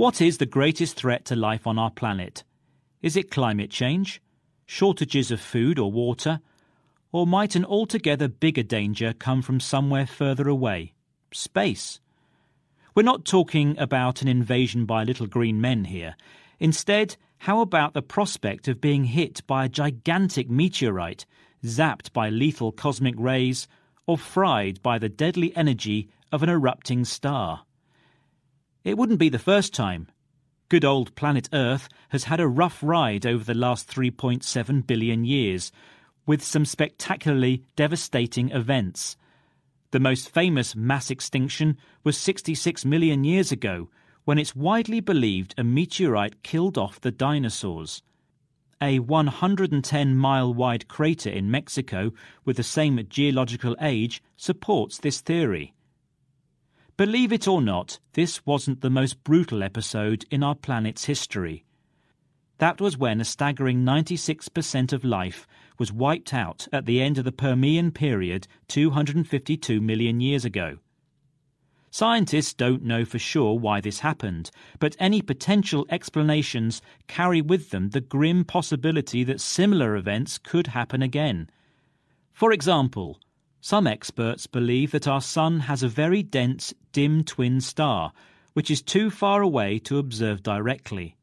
What is the greatest threat to life on our planet? Is it climate change? Shortages of food or water? Or might an altogether bigger danger come from somewhere further away? Space. We're not talking about an invasion by little green men here. Instead, how about the prospect of being hit by a gigantic meteorite, zapped by lethal cosmic rays, or fried by the deadly energy of an erupting star? It wouldn't be the first time. Good old planet Earth has had a rough ride over the last 3.7 billion years, with some spectacularly devastating events. The most famous mass extinction was 66 million years ago, when it's widely believed a meteorite killed off the dinosaurs. A 110 mile wide crater in Mexico with the same geological age supports this theory. Believe it or not, this wasn't the most brutal episode in our planet's history. That was when a staggering 96% of life was wiped out at the end of the Permian period 252 million years ago. Scientists don't know for sure why this happened, but any potential explanations carry with them the grim possibility that similar events could happen again. For example, some experts believe that our Sun has a very dense, dim twin star, which is too far away to observe directly.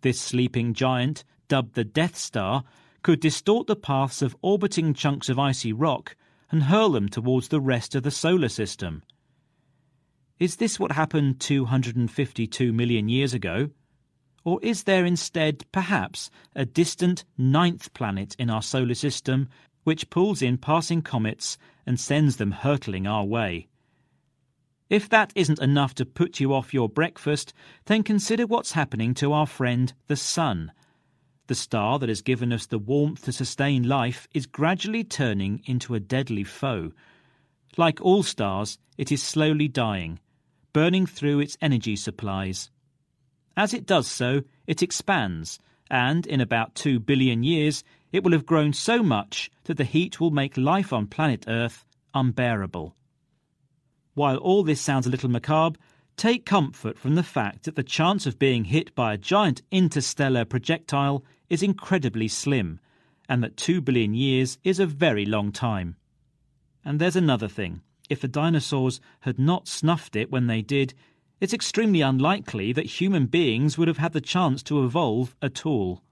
This sleeping giant, dubbed the Death Star, could distort the paths of orbiting chunks of icy rock and hurl them towards the rest of the solar system. Is this what happened 252 million years ago? Or is there instead, perhaps, a distant ninth planet in our solar system which pulls in passing comets and sends them hurtling our way? If that isn't enough to put you off your breakfast, then consider what's happening to our friend the Sun. The star that has given us the warmth to sustain life is gradually turning into a deadly foe. Like all stars, it is slowly dying, burning through its energy supplies. As it does so, it expands, and in about two billion years, it will have grown so much that the heat will make life on planet Earth unbearable. While all this sounds a little macabre, take comfort from the fact that the chance of being hit by a giant interstellar projectile is incredibly slim, and that 2 billion years is a very long time. And there's another thing. If the dinosaurs had not snuffed it when they did, it's extremely unlikely that human beings would have had the chance to evolve at all.